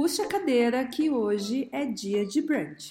puxa a cadeira que hoje é dia de brunch.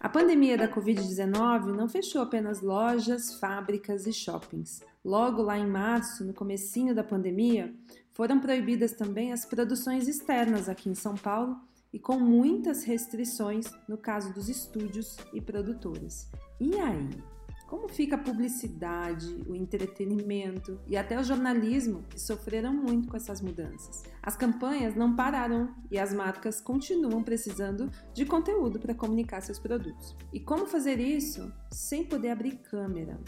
A pandemia da Covid-19 não fechou apenas lojas, fábricas e shoppings. Logo lá em março, no comecinho da pandemia, foram proibidas também as produções externas aqui em São Paulo e com muitas restrições no caso dos estúdios e produtoras. E aí? Como fica a publicidade, o entretenimento e até o jornalismo que sofreram muito com essas mudanças? As campanhas não pararam e as marcas continuam precisando de conteúdo para comunicar seus produtos. E como fazer isso sem poder abrir câmera?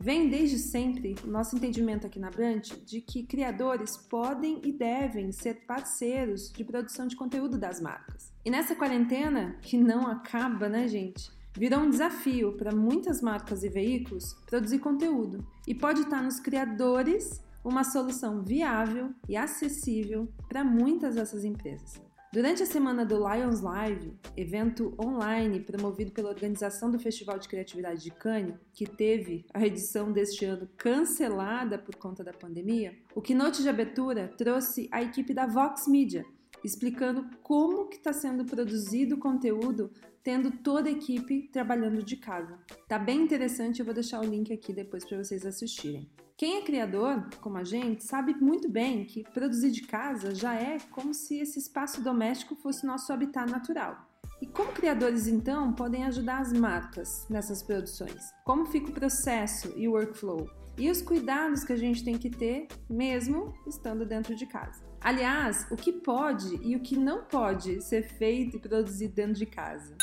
Vem desde sempre o nosso entendimento aqui na Brant de que criadores podem e devem ser parceiros de produção de conteúdo das marcas. E nessa quarentena, que não acaba, né, gente? Virou um desafio para muitas marcas e veículos produzir conteúdo e pode estar nos criadores uma solução viável e acessível para muitas dessas empresas. Durante a semana do Lions Live, evento online promovido pela organização do Festival de Criatividade de Cannes, que teve a edição deste ano cancelada por conta da pandemia, o keynote de abertura trouxe a equipe da Vox Media, explicando como que está sendo produzido o conteúdo tendo toda a equipe trabalhando de casa. Tá bem interessante, eu vou deixar o link aqui depois para vocês assistirem. Quem é criador, como a gente, sabe muito bem que produzir de casa já é como se esse espaço doméstico fosse nosso habitat natural. E como criadores, então, podem ajudar as marcas nessas produções? Como fica o processo e o workflow? E os cuidados que a gente tem que ter, mesmo estando dentro de casa. Aliás, o que pode e o que não pode ser feito e produzido dentro de casa.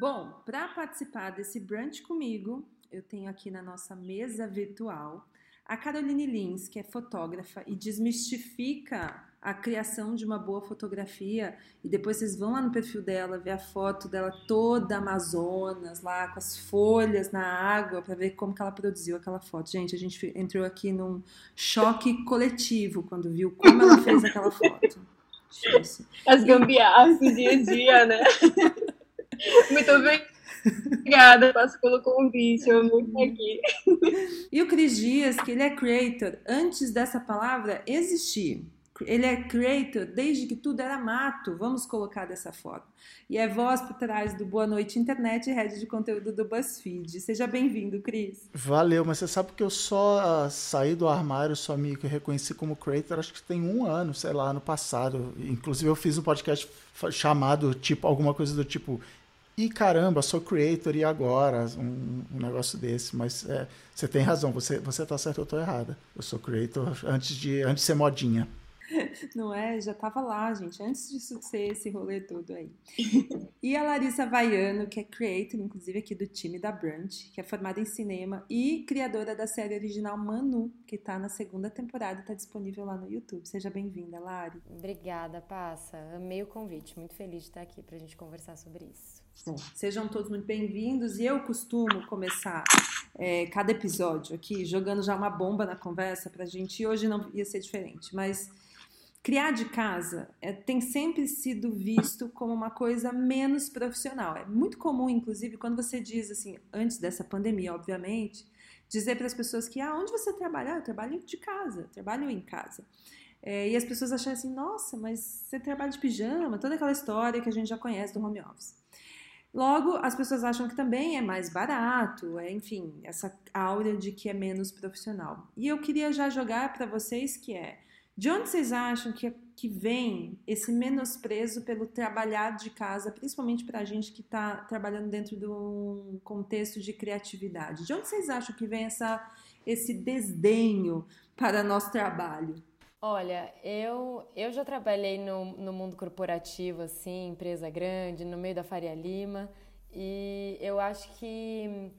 Bom, para participar desse brunch comigo, eu tenho aqui na nossa mesa virtual a Caroline Lins, que é fotógrafa e desmistifica a criação de uma boa fotografia. E depois vocês vão lá no perfil dela, ver a foto dela toda Amazonas, lá com as folhas na água, para ver como que ela produziu aquela foto. Gente, a gente entrou aqui num choque coletivo quando viu como ela fez aquela foto. As gambiarras do dia a dia, né? Muito bem. Obrigada, passo pelo convite, eu amo estar aqui. E o Cris Dias, que ele é creator antes dessa palavra existir. Ele é creator desde que tudo era mato, vamos colocar dessa forma. E é voz por trás do Boa Noite Internet e rede de conteúdo do BuzzFeed. Seja bem-vindo, Cris. Valeu, mas você sabe que eu só saí do armário, só me reconheci como creator, acho que tem um ano, sei lá, ano passado. Inclusive eu fiz um podcast chamado, tipo, alguma coisa do tipo e caramba, sou creator e agora? Um, um negócio desse. Mas é, você tem razão, você, você tá certo, eu tô errada. Eu sou creator antes de, antes de ser modinha. Não é? Já estava lá, gente, antes disso ser esse rolê todo aí. e a Larissa Vaiano, que é creator, inclusive, aqui do time da Brunch, que é formada em cinema e criadora da série original Manu, que está na segunda temporada e está disponível lá no YouTube. Seja bem-vinda, Lari. Obrigada, Passa. Amei o convite. Muito feliz de estar aqui para a gente conversar sobre isso. Bom, sejam todos muito bem-vindos e eu costumo começar é, cada episódio aqui jogando já uma bomba na conversa para a gente e hoje não ia ser diferente, mas criar de casa é, tem sempre sido visto como uma coisa menos profissional. É muito comum, inclusive, quando você diz assim, antes dessa pandemia, obviamente, dizer para as pessoas que, ah, onde você trabalha? Ah, eu trabalho de casa, trabalho em casa. É, e as pessoas acham assim, nossa, mas você trabalha de pijama, toda aquela história que a gente já conhece do home office. Logo, as pessoas acham que também é mais barato, é, enfim, essa áurea de que é menos profissional. E eu queria já jogar para vocês que é, de onde vocês acham que, que vem esse menosprezo pelo trabalhar de casa, principalmente para a gente que está trabalhando dentro de um contexto de criatividade? De onde vocês acham que vem essa, esse desdenho para nosso trabalho? Olha, eu, eu já trabalhei no, no mundo corporativo, assim, empresa grande, no meio da Faria Lima, e eu acho que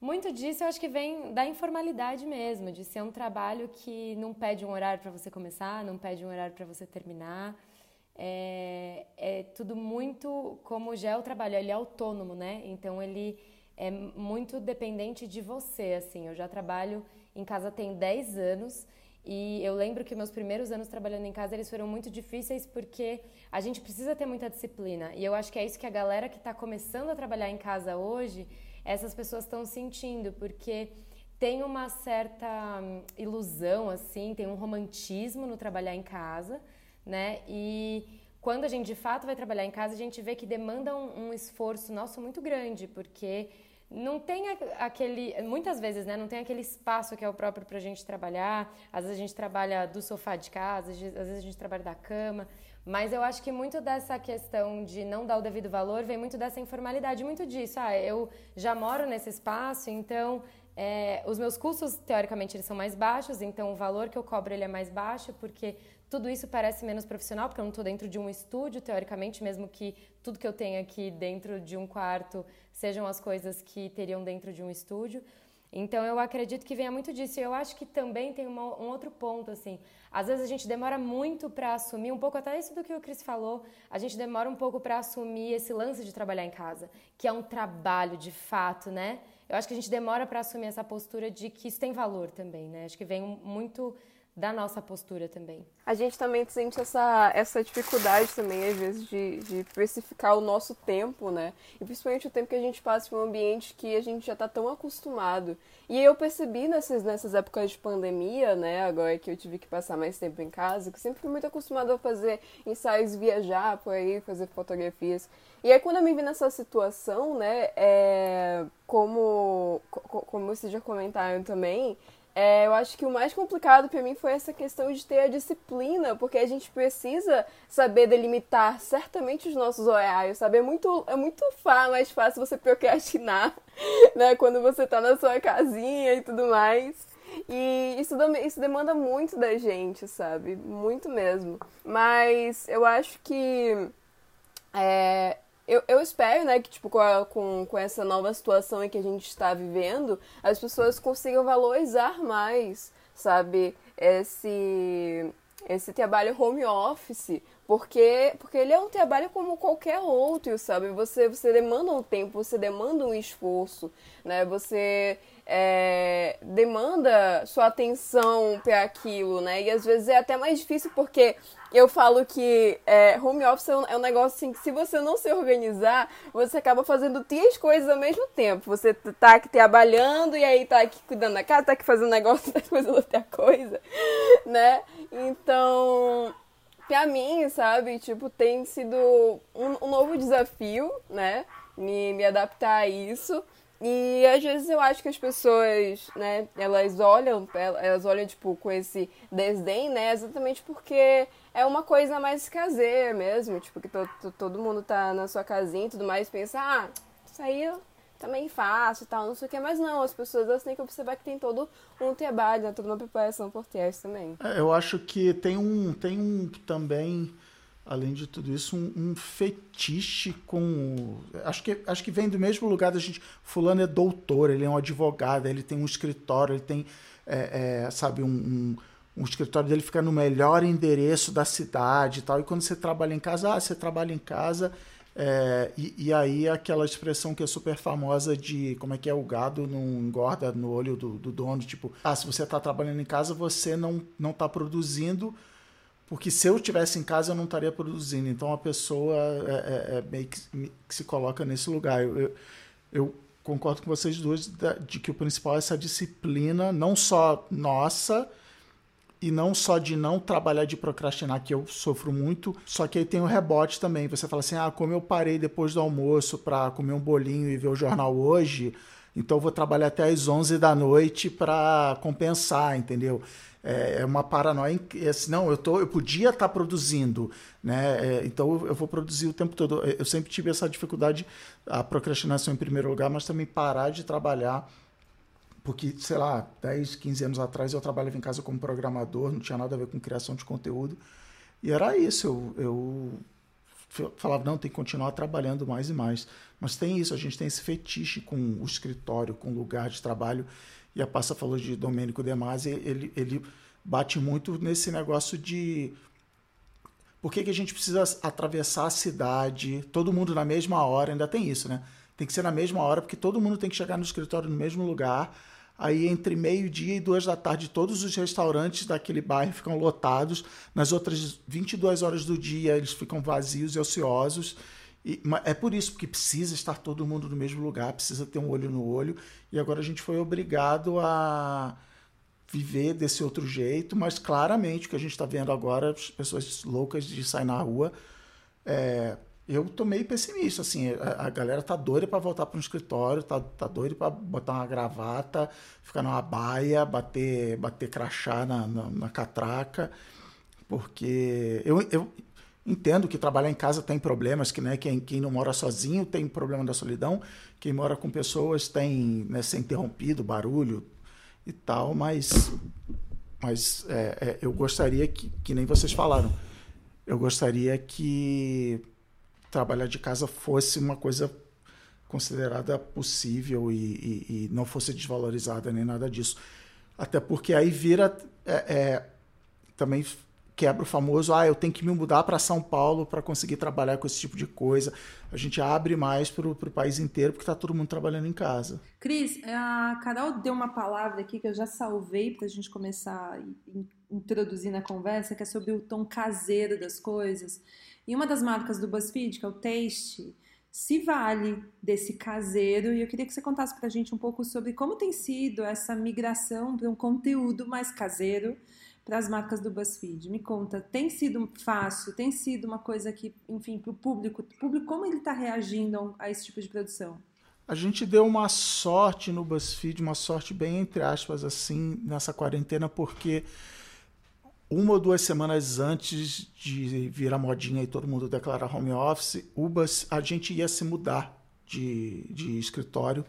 muito disso eu acho que vem da informalidade mesmo, de ser um trabalho que não pede um horário para você começar, não pede um horário para você terminar. É, é, tudo muito como já é o trabalho, ele é autônomo, né? Então ele é muito dependente de você, assim. Eu já trabalho em casa tem 10 anos e eu lembro que meus primeiros anos trabalhando em casa eles foram muito difíceis porque a gente precisa ter muita disciplina. E eu acho que é isso que a galera que está começando a trabalhar em casa hoje essas pessoas estão sentindo, porque tem uma certa hum, ilusão, assim, tem um romantismo no trabalhar em casa, né? E quando a gente de fato vai trabalhar em casa, a gente vê que demanda um, um esforço nosso muito grande, porque não tem aquele. Muitas vezes, né? Não tem aquele espaço que é o próprio para a gente trabalhar. Às vezes a gente trabalha do sofá de casa, às vezes a gente trabalha da cama. Mas eu acho que muito dessa questão de não dar o devido valor vem muito dessa informalidade, muito disso. Ah, eu já moro nesse espaço, então é, os meus custos, teoricamente, eles são mais baixos, então o valor que eu cobro ele é mais baixo, porque tudo isso parece menos profissional, porque eu não estou dentro de um estúdio, teoricamente, mesmo que tudo que eu tenho aqui dentro de um quarto sejam as coisas que teriam dentro de um estúdio. Então eu acredito que venha muito disso. E eu acho que também tem uma, um outro ponto, assim. Às vezes a gente demora muito para assumir, um pouco até isso do que o Cris falou, a gente demora um pouco para assumir esse lance de trabalhar em casa, que é um trabalho de fato, né? eu acho que a gente demora para assumir essa postura de que isso tem valor também, né? Acho que vem muito da nossa postura também. A gente também sente essa, essa dificuldade também, às vezes, de, de precificar o nosso tempo, né? E principalmente o tempo que a gente passa em um ambiente que a gente já está tão acostumado. E eu percebi nessas, nessas épocas de pandemia, né? Agora que eu tive que passar mais tempo em casa, que sempre fui muito acostumado a fazer ensaios, viajar por aí, fazer fotografias. E aí quando eu me vi nessa situação, né? É, como, como vocês já comentaram também, é, eu acho que o mais complicado para mim foi essa questão de ter a disciplina, porque a gente precisa saber delimitar certamente os nossos horários, sabe? É muito, é muito mais fácil você procrastinar, né? Quando você tá na sua casinha e tudo mais. E isso, isso demanda muito da gente, sabe? Muito mesmo. Mas eu acho que é, eu, eu espero, né, que tipo, com, a, com, com essa nova situação em que a gente está vivendo, as pessoas consigam valorizar mais, sabe, esse, esse trabalho home office, porque, porque ele é um trabalho como qualquer outro, sabe? Você, você demanda um tempo, você demanda um esforço, né? Você é, demanda sua atenção para aquilo, né? E às vezes é até mais difícil porque eu falo que é, home office é um negócio assim que se você não se organizar, você acaba fazendo três coisas ao mesmo tempo. Você tá aqui trabalhando e aí tá aqui cuidando da casa, tá aqui fazendo negócio, tá fazendo outra coisa, né? Então, pra mim, sabe, tipo, tem sido um, um novo desafio, né? Me, me adaptar a isso. E às vezes eu acho que as pessoas, né, elas olham, elas olham, tipo, com esse desdém, né, exatamente porque é uma coisa mais caseira mesmo, tipo, que to, to, todo mundo tá na sua casinha e tudo mais, pensa, ah, isso aí também fácil e tal, não sei o que, mas não, as pessoas elas têm que observar que tem todo um trabalho, né, toda uma preparação por trás também. É, eu acho que tem um, tem um também além de tudo isso, um, um, fetiche com. Acho que, acho que vem do mesmo lugar da gente. Fulano é doutor, ele é um advogado, ele tem um escritório, ele tem, é, é, sabe, um, um, um, escritório dele fica no melhor endereço da cidade e tal. E quando você trabalha em casa, ah, você trabalha em casa. É, e, e, aí aquela expressão que é super famosa de como é que é o gado não engorda no olho do, do dono, tipo, ah, se você está trabalhando em casa, você não não está produzindo porque se eu estivesse em casa eu não estaria produzindo. Então a pessoa é, é, é meio que, que, se coloca nesse lugar. Eu, eu, eu, concordo com vocês duas de que o principal é essa disciplina, não só nossa e não só de não trabalhar de procrastinar, que eu sofro muito, só que aí tem o rebote também. Você fala assim: ah, como eu parei depois do almoço para comer um bolinho e ver o jornal hoje, então vou trabalhar até às 11 da noite para compensar, entendeu? É, é uma paranoia. Assim, não, eu, tô, eu podia estar tá produzindo, né? É, então eu vou produzir o tempo todo. Eu sempre tive essa dificuldade, a procrastinação em primeiro lugar, mas também parar de trabalhar. Porque, sei lá, 10, 15 anos atrás eu trabalhava em casa como programador, não tinha nada a ver com criação de conteúdo. E era isso, eu, eu falava, não, tem que continuar trabalhando mais e mais. Mas tem isso, a gente tem esse fetiche com o escritório, com o lugar de trabalho. E a Passa falou de Domênico De Masi, ele, ele bate muito nesse negócio de por que, que a gente precisa atravessar a cidade, todo mundo na mesma hora, ainda tem isso, né? Tem que ser na mesma hora, porque todo mundo tem que chegar no escritório no mesmo lugar. Aí, entre meio-dia e duas da tarde, todos os restaurantes daquele bairro ficam lotados. Nas outras 22 horas do dia, eles ficam vazios e ociosos. E, é por isso que precisa estar todo mundo no mesmo lugar, precisa ter um olho no olho. E agora a gente foi obrigado a viver desse outro jeito, mas claramente o que a gente está vendo agora, as pessoas loucas de sair na rua, é, eu tô meio pessimista, assim, a, a galera tá doida para voltar para um escritório, tá, tá doida para botar uma gravata, ficar numa baia, bater, bater crachá na, na, na catraca, porque eu, eu entendo que trabalhar em casa tem problemas, que né, quem, quem não mora sozinho tem problema da solidão, quem mora com pessoas tem né, ser interrompido, barulho e tal, mas, mas é, é, eu gostaria que, que nem vocês falaram, eu gostaria que trabalhar de casa fosse uma coisa considerada possível e, e, e não fosse desvalorizada nem nada disso. Até porque aí vira é, é, também quebra o famoso, ah, eu tenho que me mudar para São Paulo para conseguir trabalhar com esse tipo de coisa. A gente abre mais para o país inteiro porque está todo mundo trabalhando em casa. Cris, a Carol deu uma palavra aqui que eu já salvei para a gente começar a introduzir na conversa, que é sobre o tom caseiro das coisas. E uma das marcas do BuzzFeed, que é o Taste, se vale desse caseiro. E eu queria que você contasse para a gente um pouco sobre como tem sido essa migração para um conteúdo mais caseiro para as marcas do BuzzFeed. Me conta, tem sido fácil? Tem sido uma coisa que, enfim, para o público, público, como ele está reagindo a esse tipo de produção? A gente deu uma sorte no BuzzFeed, uma sorte bem entre aspas assim, nessa quarentena, porque uma ou duas semanas antes de virar modinha e todo mundo declarar home office, Ubas, a gente ia se mudar de, de escritório.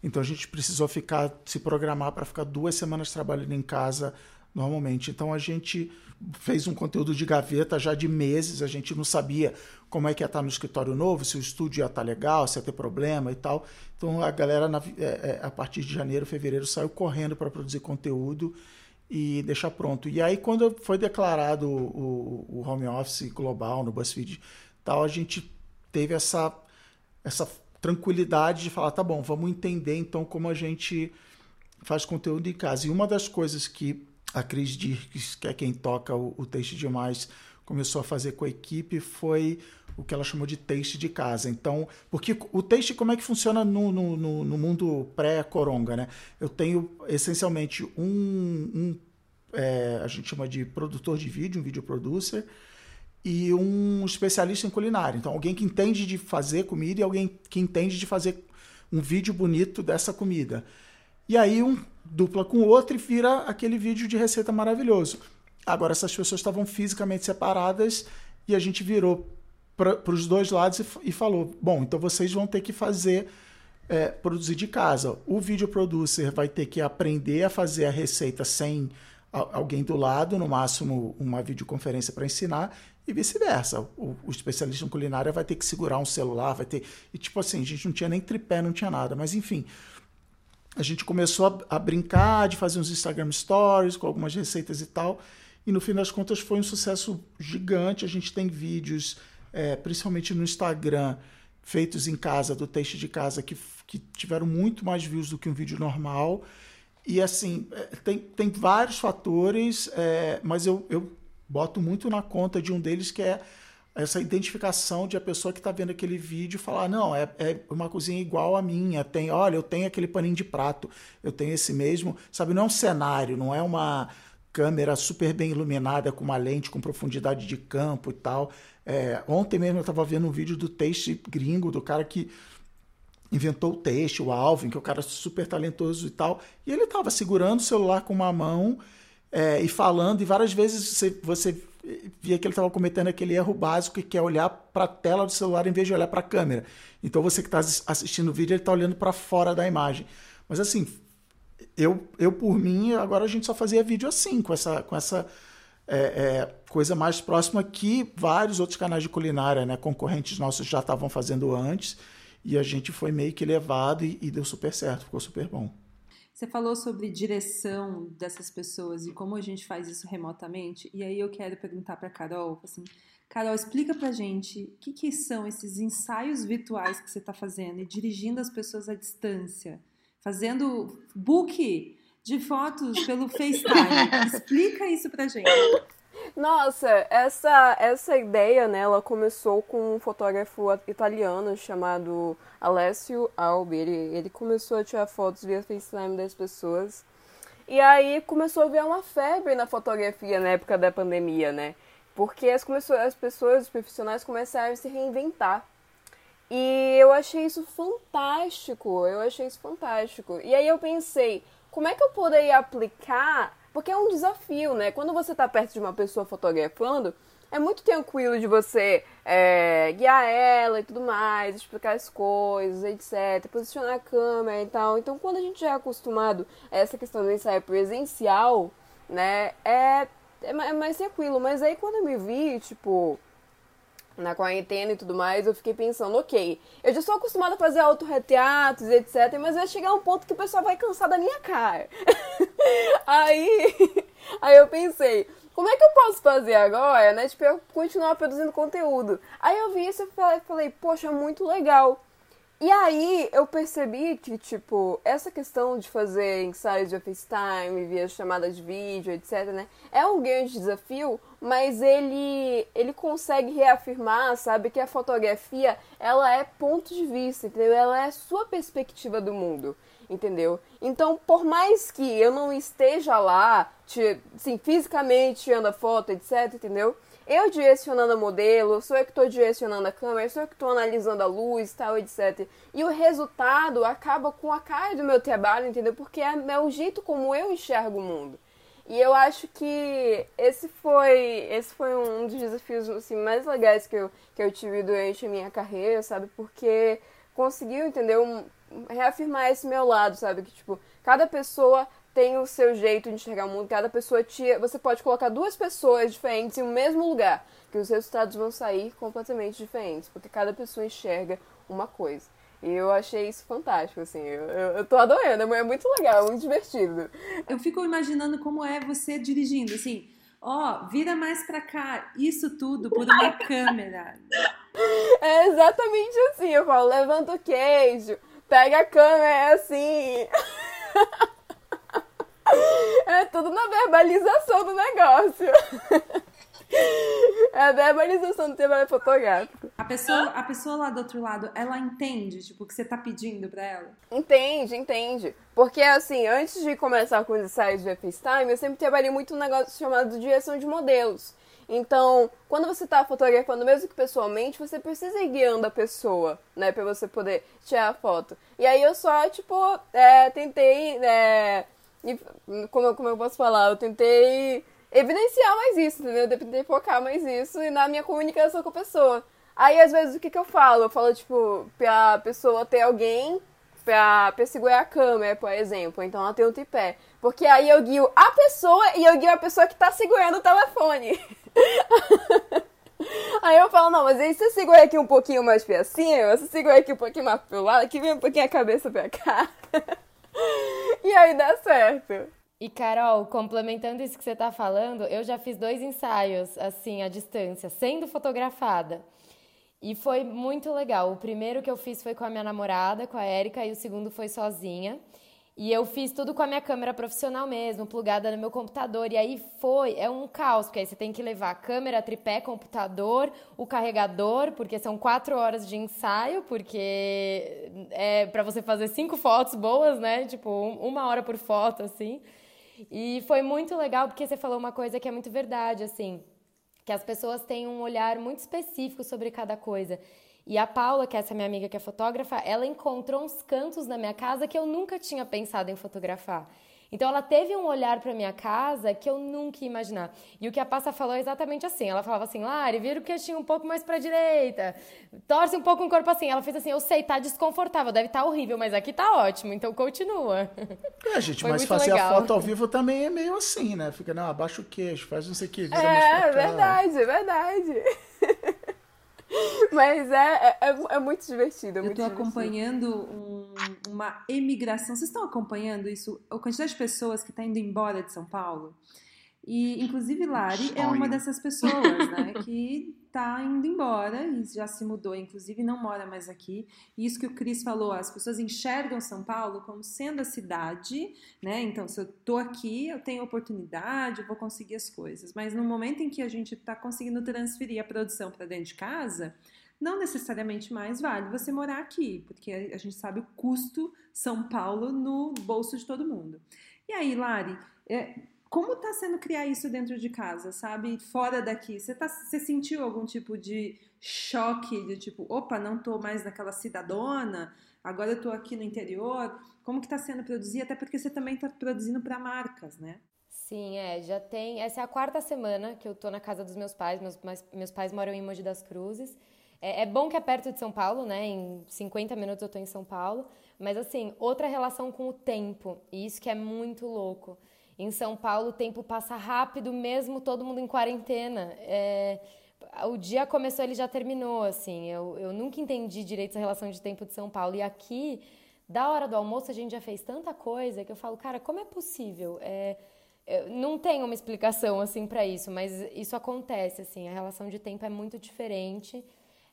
Então a gente precisou ficar, se programar para ficar duas semanas trabalhando em casa normalmente. Então a gente fez um conteúdo de gaveta já de meses, a gente não sabia como é que ia estar no escritório novo, se o estúdio ia estar legal, se ia ter problema e tal. Então a galera, é, é, a partir de janeiro, fevereiro, saiu correndo para produzir conteúdo e deixar pronto. E aí, quando foi declarado o, o home office global no BuzzFeed tal, a gente teve essa, essa tranquilidade de falar, tá bom, vamos entender então como a gente faz conteúdo em casa. E uma das coisas que a Cris Dirks, que é quem toca o, o Taste Demais, começou a fazer com a equipe foi o que ela chamou de taste de casa. Então, porque o taste, como é que funciona no, no, no mundo pré-coronga, né? Eu tenho essencialmente um, um é, a gente chama de produtor de vídeo, um video producer, e um especialista em culinária. Então, alguém que entende de fazer comida e alguém que entende de fazer um vídeo bonito dessa comida. E aí, um dupla com o outro e vira aquele vídeo de receita maravilhoso. Agora, essas pessoas estavam fisicamente separadas e a gente virou para os dois lados e, e, falou: bom, então vocês vão ter que fazer, é, produzir de casa. O video producer vai ter que aprender a fazer a receita sem alguém do lado, no máximo uma videoconferência para ensinar, e vice-versa. O, o, especialista em culinária vai ter que segurar um celular, vai ter. E tipo assim, a gente não tinha nem tripé, não tinha nada. Mas enfim, a gente começou a, a brincar de fazer uns Instagram Stories com algumas receitas e tal. E no fim das contas foi um sucesso gigante. A gente tem vídeos é, principalmente no Instagram, feitos em casa, do texto de casa, que, que tiveram muito mais views do que um vídeo normal. E assim, é, tem, tem vários fatores, é, mas eu, eu boto muito na conta de um deles que é essa identificação de a pessoa que está vendo aquele vídeo falar, não, é, é uma cozinha igual a minha, tem, olha, eu tenho aquele paninho de prato, eu tenho esse mesmo, sabe, não é um cenário, não é uma câmera super bem iluminada com uma lente com profundidade de campo e tal. É, ontem mesmo eu estava vendo um vídeo do texto gringo, do cara que inventou o texto, o Alvin, que é um cara super talentoso e tal, e ele estava segurando o celular com uma mão é, e falando, e várias vezes você, você via que ele estava cometendo aquele erro básico que é olhar para a tela do celular em vez de olhar para a câmera. Então você que está assistindo o vídeo, ele está olhando para fora da imagem. Mas assim, eu, eu por mim, agora a gente só fazia vídeo assim, com essa, com essa é, é, coisa mais próxima que vários outros canais de culinária, né, concorrentes nossos já estavam fazendo antes, e a gente foi meio que levado e, e deu super certo, ficou super bom. Você falou sobre direção dessas pessoas e como a gente faz isso remotamente, e aí eu quero perguntar para Carol, assim, Carol, explica pra gente o que, que são esses ensaios virtuais que você está fazendo e dirigindo as pessoas à distância, fazendo book de fotos pelo FaceTime. Explica isso pra gente. Nossa, essa, essa ideia, né, ela começou com um fotógrafo italiano chamado Alessio Albi. Ele, ele começou a tirar fotos via FaceTime das pessoas. E aí começou a ver uma febre na fotografia na época da pandemia, né? Porque as, começou, as pessoas, os profissionais começaram a se reinventar. E eu achei isso fantástico, eu achei isso fantástico. E aí eu pensei, como é que eu poderia aplicar porque é um desafio, né? Quando você está perto de uma pessoa fotografando, é muito tranquilo de você é, guiar ela e tudo mais, explicar as coisas, etc., posicionar a câmera e tal. Então, quando a gente já é acostumado a essa questão do ensaio presencial, né, é, é, é mais tranquilo. Mas aí, quando eu me vi, tipo, na quarentena e tudo mais, eu fiquei pensando, ok, eu já estou acostumada a fazer autorretratos etc, mas vai chegar um ponto que o pessoal vai cansar da minha cara. aí, aí eu pensei, como é que eu posso fazer agora, né, tipo, eu continuar produzindo conteúdo? Aí eu vi isso e falei, poxa, muito legal. E aí eu percebi que, tipo, essa questão de fazer ensaios de FaceTime, via chamada de vídeo, etc, né, é um grande desafio, mas ele ele consegue reafirmar, sabe, que a fotografia, ela é ponto de vista, entendeu? Ela é sua perspectiva do mundo, entendeu? Então, por mais que eu não esteja lá, te, assim, fisicamente tirando a foto, etc, entendeu? Eu direcionando o modelo, sou eu que estou direcionando a câmera, sou eu que estou analisando a luz, tal, etc. E o resultado acaba com a cara do meu trabalho, entendeu? Porque é, é o jeito como eu enxergo o mundo. E eu acho que esse foi esse foi um dos desafios assim, mais legais que eu, que eu tive durante a minha carreira, sabe? Porque conseguiu, entendeu? Reafirmar esse meu lado, sabe? Que, tipo, cada pessoa tem o seu jeito de enxergar o mundo, cada pessoa te. Você pode colocar duas pessoas diferentes em um mesmo lugar, que os resultados vão sair completamente diferentes, porque cada pessoa enxerga uma coisa. E eu achei isso fantástico, assim. Eu, eu, eu tô adorando, é muito legal, é muito divertido. Eu fico imaginando como é você dirigindo, assim. Ó, oh, vira mais pra cá, isso tudo por uma câmera. É exatamente assim, eu falo, levanta o queijo, pega a câmera, é assim. É tudo na verbalização do negócio. É a verbalização do trabalho fotográfico. A pessoa, a pessoa lá do outro lado, ela entende, tipo, o que você tá pedindo pra ela? Entende, entende. Porque, assim, antes de começar com os ensaios de FaceTime, eu sempre trabalhei muito um negócio chamado direção de modelos. Então, quando você está fotografando, mesmo que pessoalmente, você precisa ir guiando a pessoa, né, para você poder tirar a foto. E aí eu só, tipo, é, tentei é, como, como eu posso falar, eu tentei evidenciar mais isso, entendeu? Eu tentei focar mais isso e na minha comunicação com a pessoa. Aí, às vezes, o que, que eu falo? Eu falo, tipo, pra pessoa ter alguém pra, pra segurar a câmera, por exemplo. Então, ela tem um tripé. Porque aí eu guio a pessoa e eu guio a pessoa que tá segurando o telefone. aí eu falo, não, mas aí você segura aqui um pouquinho mais pra cima, você segura aqui um pouquinho mais pro lado, aqui vem um pouquinho a cabeça pra cá. e aí dá certo. E Carol, complementando isso que você está falando, eu já fiz dois ensaios assim à distância, sendo fotografada. E foi muito legal. O primeiro que eu fiz foi com a minha namorada, com a Érica, e o segundo foi sozinha. E eu fiz tudo com a minha câmera profissional mesmo, plugada no meu computador. E aí foi, é um caos, porque aí você tem que levar a câmera, tripé, computador, o carregador, porque são quatro horas de ensaio, porque é para você fazer cinco fotos boas, né? Tipo, uma hora por foto, assim. E foi muito legal, porque você falou uma coisa que é muito verdade, assim, que as pessoas têm um olhar muito específico sobre cada coisa. E a Paula, que é essa minha amiga que é fotógrafa, ela encontrou uns cantos na minha casa que eu nunca tinha pensado em fotografar. Então ela teve um olhar para minha casa que eu nunca ia imaginar. E o que a Passa falou é exatamente assim. Ela falava assim: "Lari, vira o queixinho um pouco mais para direita. Torce um pouco o corpo assim". Ela fez assim: "Eu sei, tá desconfortável, deve estar tá horrível, mas aqui tá ótimo, então continua". É, gente, Foi mas fazer legal. a foto ao vivo também é meio assim, né? Fica, não, abaixa o queixo, faz não sei o que, vira é, mais pra cá. É verdade, é verdade. Mas é, é, é, muito divertido. É muito eu tô acompanhando um, uma emigração. Vocês estão acompanhando isso? A quantidade de pessoas que está indo embora de São Paulo? E, inclusive, Lari Sonho. é uma dessas pessoas, né? que está indo embora e já se mudou, inclusive não mora mais aqui. E isso que o Cris falou, as pessoas enxergam São Paulo como sendo a cidade, né? Então, se eu tô aqui, eu tenho oportunidade, eu vou conseguir as coisas. Mas no momento em que a gente está conseguindo transferir a produção para dentro de casa, não necessariamente mais vale você morar aqui, porque a gente sabe o custo São Paulo no bolso de todo mundo. E aí, Lari, é, como está sendo criar isso dentro de casa, sabe? Fora daqui. Você, tá, sentiu algum tipo de choque, de tipo, opa, não estou mais naquela cidadona, agora eu estou aqui no interior. Como que está sendo produzir? Até porque você também está produzindo para marcas, né? Sim, é, já tem. Essa é a quarta semana que eu tô na casa dos meus pais. Meus, meus pais moram em Mogi das Cruzes. É, é, bom que é perto de São Paulo, né? Em 50 minutos eu tô em São Paulo. Mas assim, outra relação com o tempo. E isso que é muito louco. Em São Paulo, o tempo passa rápido, mesmo todo mundo em quarentena. É, o dia começou, ele já terminou, assim. Eu, eu nunca entendi direito essa relação de tempo de São Paulo. E aqui, da hora do almoço, a gente já fez tanta coisa que eu falo, cara, como é possível? É, não tem uma explicação, assim, para isso, mas isso acontece, assim. A relação de tempo é muito diferente.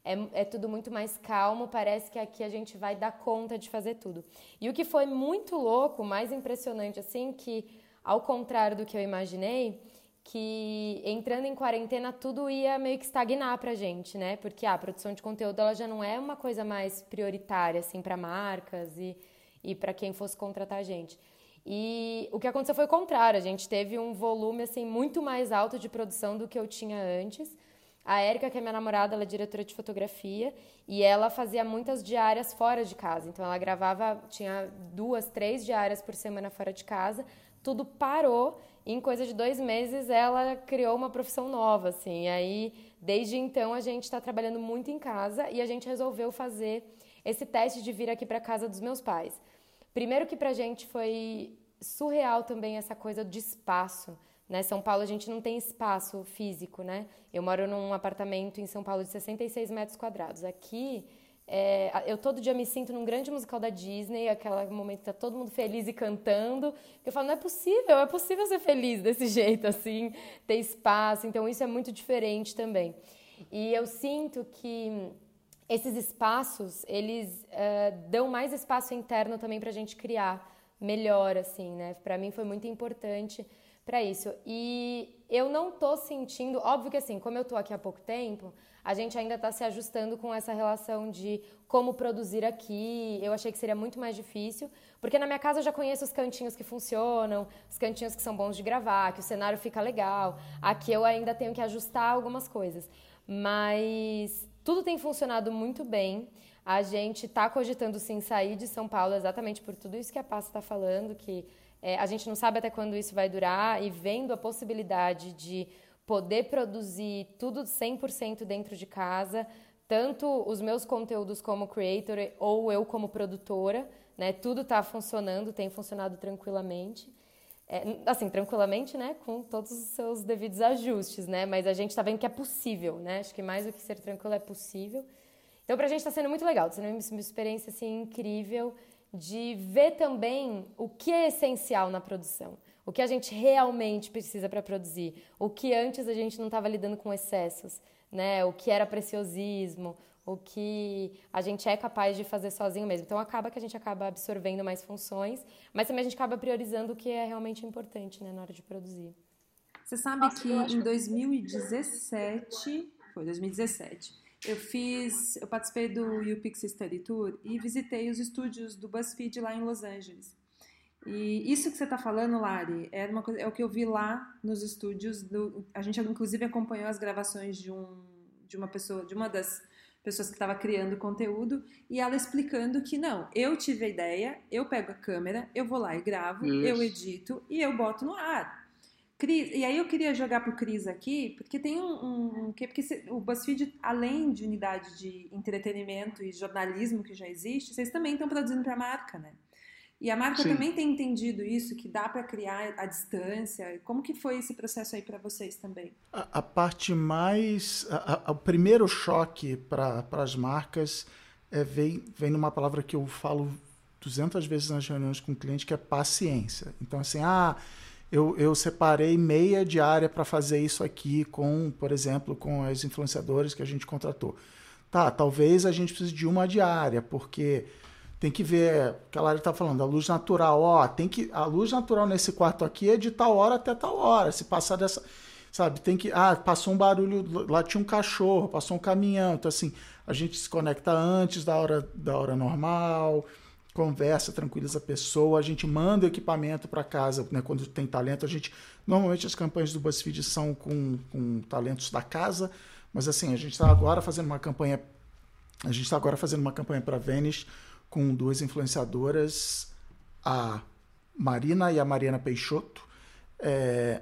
É, é, tudo muito mais calmo, parece que aqui a gente vai dar conta de fazer tudo. E o que foi muito louco, mais impressionante, assim, que ao contrário do que eu imaginei, que entrando em quarentena tudo ia meio que estagnar pra gente, né? Porque a produção de conteúdo ela já não é uma coisa mais prioritária assim para marcas e, e para quem fosse contratar a gente. E o que aconteceu foi o contrário, a gente teve um volume assim muito mais alto de produção do que eu tinha antes. A Érica, que é minha namorada, ela é diretora de fotografia e ela fazia muitas diárias fora de casa. Então ela gravava, tinha duas, três diárias por semana fora de casa, tudo parou. E em coisa de dois meses, ela criou uma profissão nova, assim. E aí, desde então, a gente está trabalhando muito em casa e a gente resolveu fazer esse teste de vir aqui para casa dos meus pais. Primeiro que para a gente foi surreal também essa coisa de espaço. Né? São Paulo a gente não tem espaço físico, né? Eu moro num apartamento em São Paulo de 66 metros quadrados. Aqui é, eu todo dia me sinto num grande musical da Disney, aquele momento que tá todo mundo feliz e cantando. Eu falo, não é possível, é possível ser feliz desse jeito, assim, ter espaço. Então, isso é muito diferente também. E eu sinto que esses espaços, eles uh, dão mais espaço interno também para a gente criar melhor, assim, né? Para mim foi muito importante para isso. E eu não tô sentindo, óbvio que assim, como eu tô aqui há pouco tempo, a gente ainda está se ajustando com essa relação de como produzir aqui. Eu achei que seria muito mais difícil, porque na minha casa eu já conheço os cantinhos que funcionam, os cantinhos que são bons de gravar, que o cenário fica legal. Aqui eu ainda tenho que ajustar algumas coisas, mas tudo tem funcionado muito bem. A gente está cogitando sim sair de São Paulo exatamente por tudo isso que a Passa está falando, que é, a gente não sabe até quando isso vai durar e vendo a possibilidade de poder produzir tudo 100% dentro de casa, tanto os meus conteúdos como creator ou eu como produtora, né? Tudo está funcionando, tem funcionado tranquilamente. É, assim, tranquilamente, né? Com todos os seus devidos ajustes, né? Mas a gente está vendo que é possível, né? Acho que mais do que ser tranquilo é possível. Então, para a gente está sendo muito legal, está sendo uma experiência assim, incrível de ver também o que é essencial na produção o que a gente realmente precisa para produzir, o que antes a gente não estava lidando com excessos, né? O que era preciosismo, o que a gente é capaz de fazer sozinho mesmo. Então acaba que a gente acaba absorvendo mais funções, mas também a gente acaba priorizando o que é realmente importante, né, na hora de produzir. Você sabe Nossa, que em 2017, foi 2017, eu fiz, eu participei do UPix Study Tour e visitei os estúdios do BuzzFeed lá em Los Angeles. E isso que você está falando, Lari, é, uma coisa, é o que eu vi lá nos estúdios. Do, a gente inclusive acompanhou as gravações de, um, de uma pessoa, de uma das pessoas que estava criando conteúdo, e ela explicando que não, eu tive a ideia, eu pego a câmera, eu vou lá e gravo, isso. eu edito e eu boto no ar. Cris, e aí eu queria jogar pro Cris aqui, porque tem um, um, um porque o BuzzFeed, além de unidade de entretenimento e jornalismo que já existe, vocês também estão produzindo para a marca, né? E a marca Sim. também tem entendido isso, que dá para criar a distância. Como que foi esse processo aí para vocês também? A, a parte mais... A, a, o primeiro choque para as marcas é, vem, vem numa palavra que eu falo 200 vezes nas reuniões com o cliente, que é paciência. Então, assim, ah, eu, eu separei meia diária para fazer isso aqui com, por exemplo, com as influenciadoras que a gente contratou. Tá, talvez a gente precise de uma diária, porque tem que ver, que a Lara está falando, a luz natural, ó, tem que a luz natural nesse quarto aqui é de tal hora até tal hora. Se passar dessa, sabe, tem que, ah, passou um barulho, lá tinha um cachorro, passou um caminhão, então assim, a gente se conecta antes da hora da hora normal, conversa, tranquiliza a pessoa, a gente manda equipamento para casa, né, quando tem talento, a gente normalmente as campanhas do BuzzFeed são com, com talentos da casa, mas assim, a gente está agora fazendo uma campanha a gente está agora fazendo uma campanha para Vênice com duas influenciadoras, a Marina e a Mariana Peixoto. É,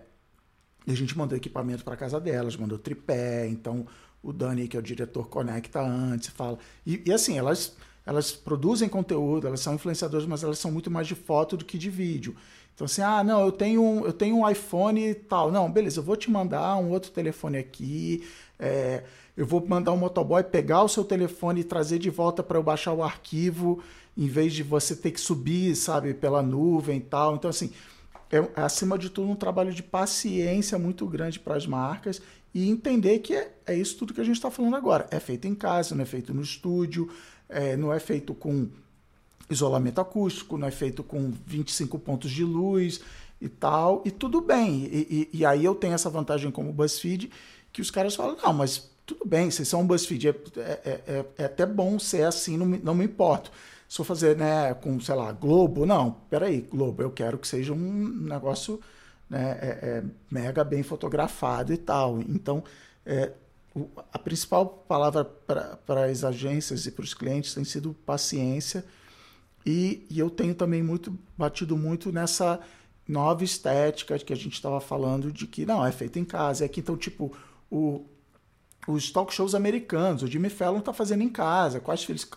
e a gente mandou equipamento para casa delas, mandou tripé, então o Dani, que é o diretor, conecta antes, fala. E, e, assim, elas, elas produzem conteúdo, elas são influenciadoras, mas elas são muito mais de foto do que de vídeo. Então, assim, ah, não, eu tenho um, eu tenho um iPhone e tal. Não, beleza, eu vou te mandar um outro telefone aqui. É, eu vou mandar um motoboy pegar o seu telefone e trazer de volta para eu baixar o arquivo, em vez de você ter que subir, sabe, pela nuvem e tal. Então, assim, é, é acima de tudo um trabalho de paciência muito grande para as marcas e entender que é, é isso tudo que a gente está falando agora. É feito em casa, não é feito no estúdio, é, não é feito com isolamento acústico, não é feito com 25 pontos de luz e tal, e tudo bem. E, e, e aí eu tenho essa vantagem como BuzzFeed, que os caras falam, não, mas tudo bem, vocês são um BuzzFeed, é, é, é, é até bom ser assim, não me, não me importo. Se for fazer né, com, sei lá, Globo, não, peraí, Globo, eu quero que seja um negócio né, é, é, mega bem fotografado e tal. Então, é, a principal palavra para as agências e para os clientes tem sido paciência. E, e eu tenho também muito batido muito nessa nova estética que a gente estava falando de que não é feito em casa. É que então tipo o os talk shows americanos. O Jimmy Fallon está fazendo em casa. Quais filhos.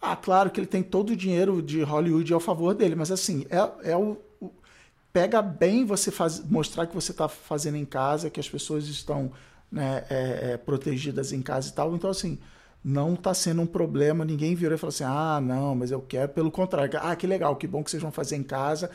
Ah, claro que ele tem todo o dinheiro de Hollywood ao favor dele, mas assim, é, é o, o pega bem você faz, mostrar que você está fazendo em casa, que as pessoas estão né, é, é, protegidas em casa e tal. Então, assim, não está sendo um problema. Ninguém virou e falou assim: ah, não, mas eu quero. Pelo contrário, ah, que legal, que bom que vocês vão fazer em casa.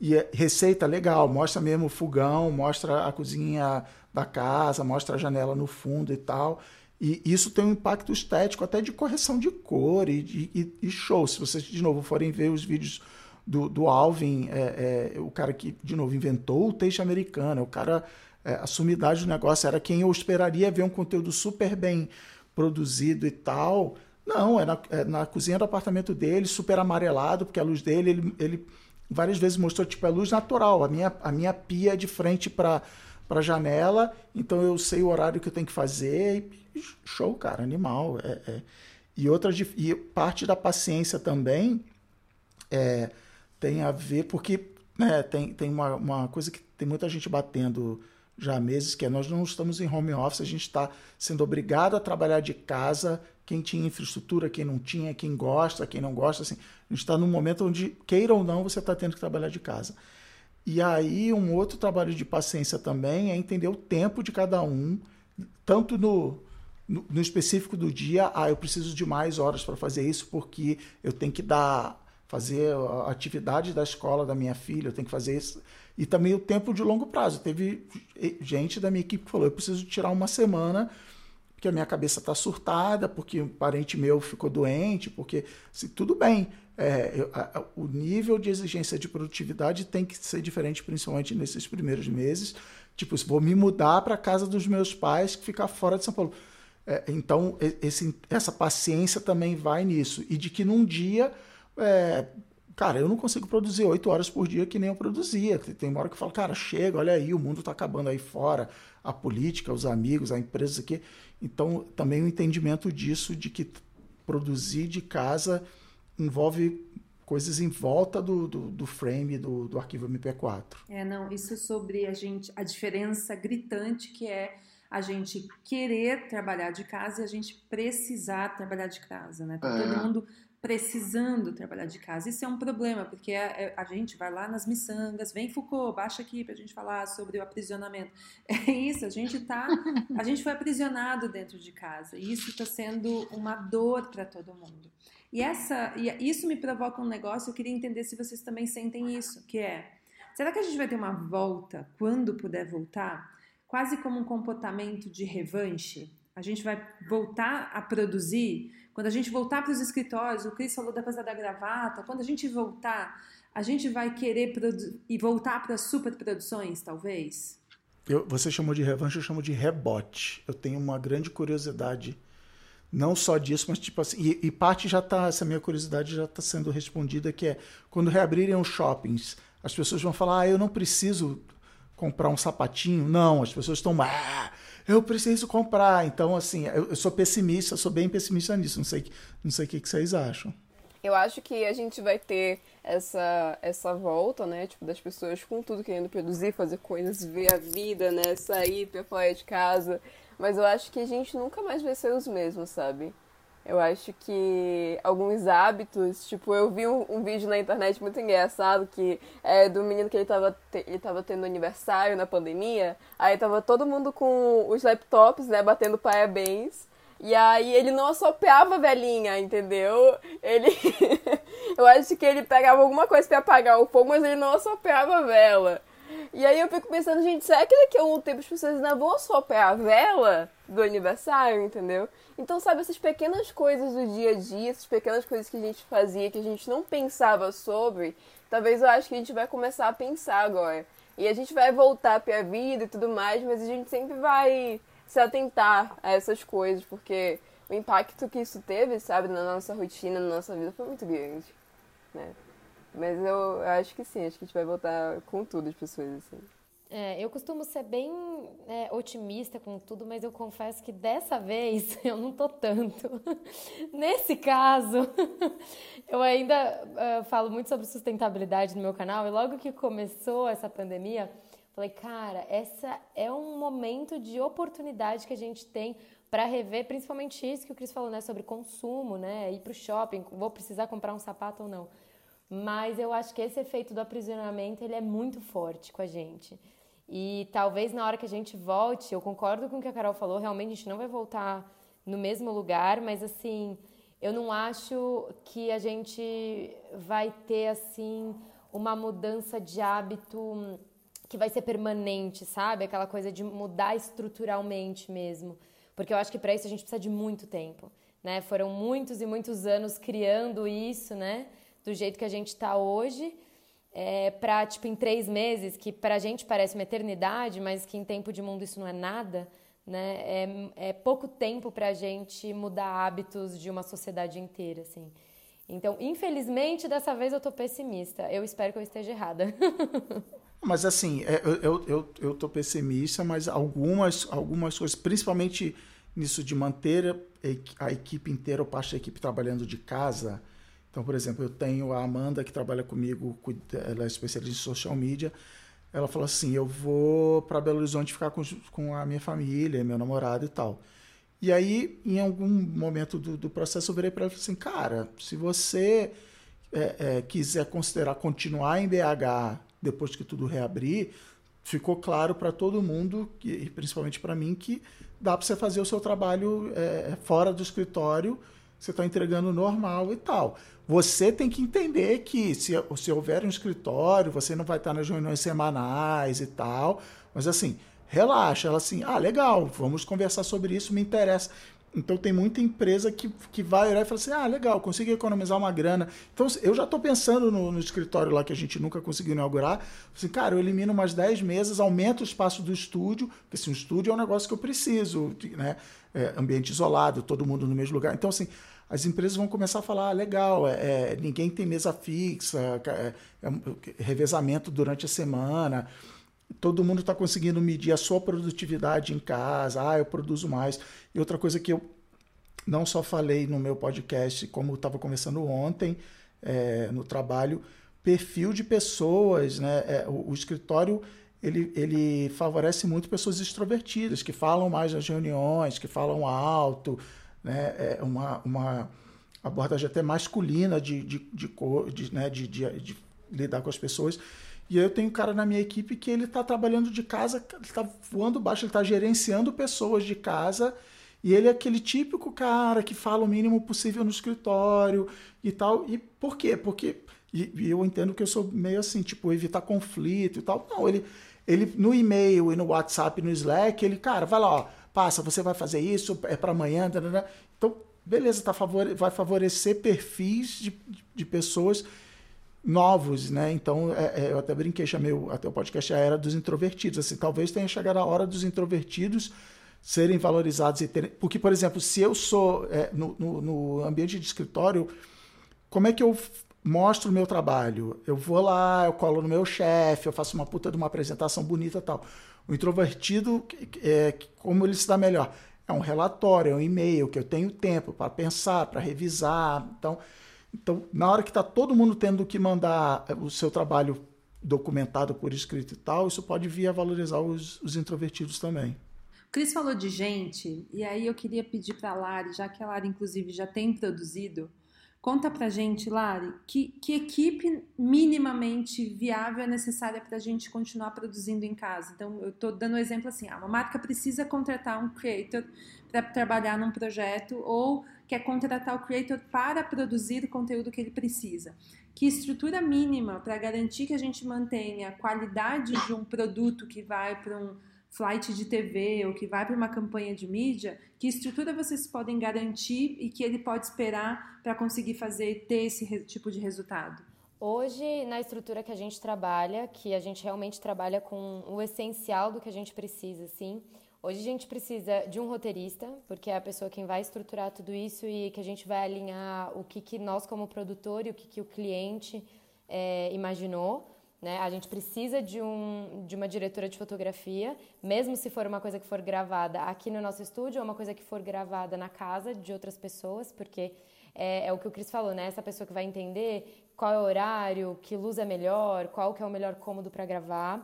E é, receita legal, mostra mesmo o fogão, mostra a cozinha da casa, mostra a janela no fundo e tal. E isso tem um impacto estético, até de correção de cor e, e, e show. Se vocês, de novo, forem ver os vídeos do, do Alvin, é, é, o cara que, de novo, inventou o texto americano, o cara, é, a sumidade do negócio era quem eu esperaria ver um conteúdo super bem produzido e tal. Não, é na, é na cozinha do apartamento dele, super amarelado, porque a luz dele, ele, ele várias vezes mostrou, tipo, a luz natural. A minha, a minha pia é de frente para para a janela, então eu sei o horário que eu tenho que fazer. E show, cara, animal. É, é. E, outra, e parte da paciência também é, tem a ver, porque né, tem, tem uma, uma coisa que tem muita gente batendo já há meses, que é nós não estamos em home office, a gente está sendo obrigado a trabalhar de casa, quem tinha infraestrutura, quem não tinha, quem gosta, quem não gosta, assim, a gente está num momento onde, queira ou não, você está tendo que trabalhar de casa. E aí, um outro trabalho de paciência também é entender o tempo de cada um, tanto no, no, no específico do dia, ah, eu preciso de mais horas para fazer isso, porque eu tenho que dar, fazer a atividade da escola da minha filha, eu tenho que fazer isso. E também o tempo de longo prazo. Teve gente da minha equipe que falou: eu preciso tirar uma semana porque a minha cabeça está surtada, porque um parente meu ficou doente, porque assim, tudo bem. É, eu, a, o nível de exigência de produtividade tem que ser diferente, principalmente nesses primeiros meses. Tipo, se vou me mudar para a casa dos meus pais, que fica fora de São Paulo. É, então, esse, essa paciência também vai nisso. E de que num dia, é, cara, eu não consigo produzir oito horas por dia que nem eu produzia. Tem uma hora que eu falo, cara, chega, olha aí, o mundo está acabando aí fora, a política, os amigos, a empresa aqui. Então, também o entendimento disso, de que produzir de casa envolve coisas em volta do, do, do frame do, do arquivo MP4. É, não, isso sobre a gente, a diferença gritante que é a gente querer trabalhar de casa e a gente precisar trabalhar de casa, né? Tá é. todo mundo precisando trabalhar de casa. Isso é um problema, porque a, é, a, gente vai lá nas miçangas, vem Foucault, baixa aqui para a gente falar sobre o aprisionamento. É isso, a gente tá, a gente foi aprisionado dentro de casa e isso está sendo uma dor para todo mundo. E essa, e isso me provoca um negócio. Eu queria entender se vocês também sentem isso, que é Será que a gente vai ter uma volta, quando puder voltar, quase como um comportamento de revanche? A gente vai voltar a produzir? Quando a gente voltar para os escritórios, o Cris falou da coisa da gravata, quando a gente voltar, a gente vai querer e voltar para superproduções, talvez? Eu, você chamou de revanche, eu chamo de rebote. Eu tenho uma grande curiosidade, não só disso, mas tipo assim, e, e parte já está, essa minha curiosidade já está sendo respondida, que é quando reabrirem os shoppings, as pessoas vão falar, ah, eu não preciso comprar um sapatinho. Não, as pessoas estão, ah, eu preciso comprar. Então, assim, eu, eu, sou pessimista, sou bem pessimista nisso. Não sei, não sei o que, que vocês acham. Eu acho que a gente vai ter essa, essa volta, né? Tipo, das pessoas com tudo querendo produzir, fazer coisas, ver a vida, né? Sair pra fora de casa. Mas eu acho que a gente nunca mais vai ser os mesmos, sabe? Eu acho que alguns hábitos, tipo, eu vi um, um, vídeo na internet muito engraçado que é do menino que ele tava, te, ele tava tendo aniversário na pandemia, aí tava todo mundo com os laptops, né, batendo parabéns. E aí ele não assoprava a velhinha, entendeu? Ele. eu acho que ele pegava alguma coisa para apagar o fogo, mas ele não assoprava a vela. E aí eu fico pensando, gente, será que daqui a um tempo as pessoas ainda vão soprar a vela do aniversário, entendeu? Então, sabe, essas pequenas coisas do dia a dia, essas pequenas coisas que a gente fazia, que a gente não pensava sobre, talvez eu acho que a gente vai começar a pensar agora. E a gente vai voltar para a vida e tudo mais, mas a gente sempre vai se atentar a essas coisas, porque o impacto que isso teve, sabe, na nossa rotina, na nossa vida foi muito grande, né? Mas eu, acho que sim, acho que a gente vai voltar com tudo as pessoas, assim. É, eu costumo ser bem é, otimista com tudo, mas eu confesso que dessa vez eu não tô tanto. Nesse caso, eu ainda uh, falo muito sobre sustentabilidade no meu canal e logo que começou essa pandemia, falei, cara, essa é um momento de oportunidade que a gente tem para rever, principalmente isso que o Cris falou, né, sobre consumo, né, ir para o shopping, vou precisar comprar um sapato ou não. Mas eu acho que esse efeito do aprisionamento ele é muito forte com a gente. E talvez na hora que a gente volte, eu concordo com o que a Carol falou, realmente a gente não vai voltar no mesmo lugar, mas assim, eu não acho que a gente vai ter assim uma mudança de hábito que vai ser permanente, sabe? Aquela coisa de mudar estruturalmente mesmo. Porque eu acho que para isso a gente precisa de muito tempo, né? Foram muitos e muitos anos criando isso, né? Do jeito que a gente está hoje é, para, tipo, em três meses, que para a gente parece uma eternidade, mas que em tempo de mundo isso não é nada, né? É, é pouco tempo para a gente mudar hábitos de uma sociedade inteira, assim. Então, infelizmente, dessa vez eu tô pessimista. Eu espero que eu esteja errada. mas assim, é, eu, eu, eu, eu tô pessimista, mas algumas, algumas coisas, principalmente nisso de manter a equipe inteira ou parte da equipe trabalhando de casa, então, por exemplo, eu tenho a Amanda que trabalha comigo, ela é especialista em social media. Ela falou assim: eu vou para Belo Horizonte ficar com, com a minha família, meu namorado e tal. E aí, em algum momento do, do processo, eu virei para ela e falei assim: cara, se você é, é, quiser considerar continuar em BH depois que tudo reabrir, ficou claro para todo mundo, e principalmente para mim, que dá para você fazer o seu trabalho é, fora do escritório você está entregando normal e tal. Você tem que entender que se, se houver um escritório, você não vai estar nas reuniões semanais e tal. Mas assim, relaxa. Ela assim, ah, legal, vamos conversar sobre isso, me interessa. Então tem muita empresa que, que vai olhar e fala assim, ah, legal, consegui economizar uma grana. Então eu já estou pensando no, no, escritório lá que a gente nunca conseguiu inaugurar. Assim, cara, eu elimino umas 10 mesas, aumento o espaço do estúdio, porque assim, estúdio é um negócio que eu preciso, né? É, ambiente isolado, todo mundo no mesmo lugar. Então, assim, as empresas vão começar a falar, ah, legal, é, é, ninguém tem mesa fixa, é, é revezamento durante a semana, todo mundo está conseguindo medir a sua produtividade em casa, ah, eu produzo mais. E outra coisa que eu não só falei no meu podcast, como estava conversando ontem é, no trabalho, perfil de pessoas, né? É, o, o, escritório ele, ele favorece muito pessoas extrovertidas, que falam mais nas reuniões, que falam alto, né, é uma, uma abordagem até masculina de, de, de, de, né, de, de, de lidar com as pessoas. E eu tenho um cara na minha equipe que ele está trabalhando de casa, ele está voando baixo, ele está gerenciando pessoas de casa. E ele é aquele típico cara que fala o mínimo possível no escritório e tal. E por quê? Porque E, e, eu entendo que eu sou meio assim, tipo, evitar conflito e tal. Não, ele, ele no e-mail e no WhatsApp, no Slack, ele, cara, vai lá, ó, passa, você vai fazer isso, é para amanhã. Então, beleza, tá favore vai favorecer perfis de, de pessoas novos, né? Então, é, é, eu até brinquei, chamei o, até o podcast a Era dos Introvertidos. Assim, talvez tenha chegado a hora dos introvertidos serem valorizados e terem... Porque, por exemplo, se eu sou é, no, no, no, ambiente de escritório, como é que eu mostro o meu trabalho? Eu vou lá, eu colo no meu chefe, eu faço uma puta de uma apresentação bonita tal. O introvertido, é, como ele se dá melhor? É um relatório, é um e-mail que eu tenho tempo para pensar, para revisar. Então, então, na hora que está todo mundo tendo que mandar o seu trabalho documentado por escrito e tal, isso pode vir a valorizar os, os introvertidos também. Cris falou de gente, e aí eu queria pedir para a Lari, já que a Lari, inclusive, já tem produzido, conta para gente, Lari, que, que equipe minimamente viável é necessária para a gente continuar produzindo em casa? Então, eu estou dando um exemplo assim: ah, uma marca precisa contratar um creator para trabalhar num projeto ou quer contratar o creator para produzir o conteúdo que ele precisa. Que estrutura mínima para garantir que a gente mantenha a qualidade de um produto que vai para um flight de TV ou que vai para uma campanha de mídia, que estrutura vocês podem garantir e que ele pode esperar para conseguir fazer ter esse tipo de resultado? Hoje, na estrutura que a gente trabalha, que a gente realmente trabalha com o essencial do que a gente precisa, sim. Hoje a gente precisa de um roteirista, porque é a pessoa quem vai estruturar tudo isso e que a gente vai alinhar o que, que nós como produtor e o que, que o cliente é, imaginou. Né? A gente precisa de, um, de uma diretora de fotografia, mesmo se for uma coisa que for gravada aqui no nosso estúdio ou uma coisa que for gravada na casa de outras pessoas, porque é, é, o que o Cris falou, né? Essa pessoa que vai entender qual é o horário, que luz é melhor, qual que é o melhor cômodo para gravar.